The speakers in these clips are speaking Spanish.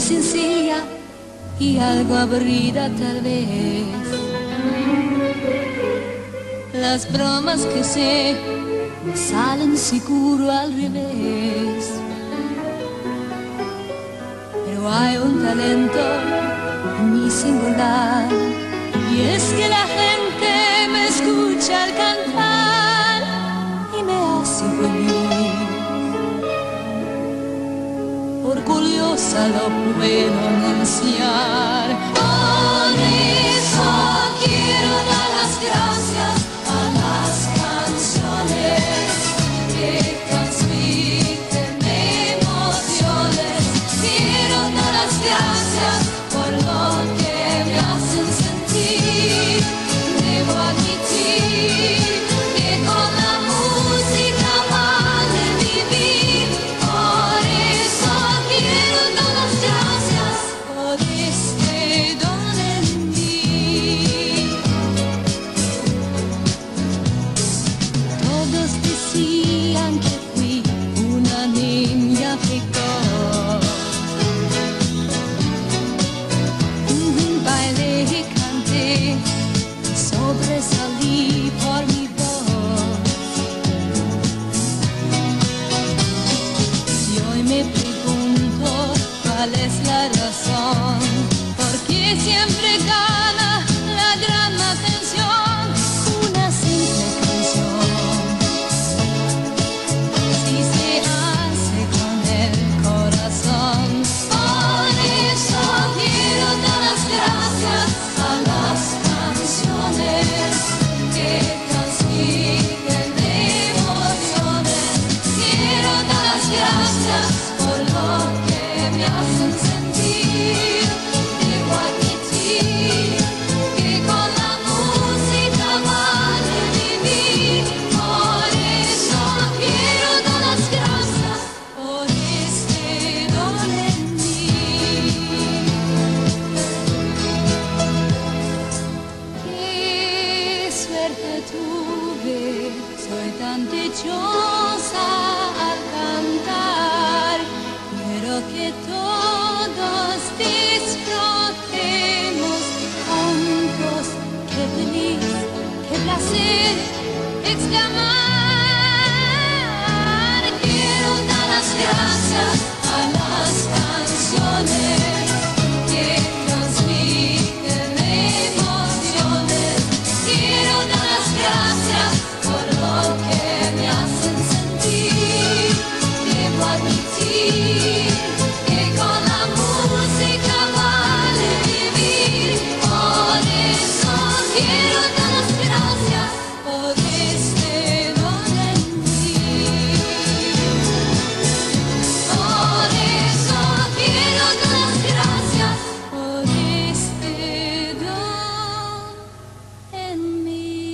sencilla y algo aburrida tal vez. Las bromas que sé salen seguro al revés. Pero hay un talento en mi singular y es que la gente me escucha al cantar Lo puedo anunciar. Sobresalí por mi voz. Si hoy me pregunto cuál es Gracias por lo que me hacen sentir, igual de ti, que con la música vale en mí, por eso quiero dar las gracias, por este dolor en mí. Soy tan dichosa. Quiero que todos disfrutemos juntos. Qué feliz, qué placer, exclamar. Quiero dar las gracias a las canciones.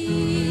you.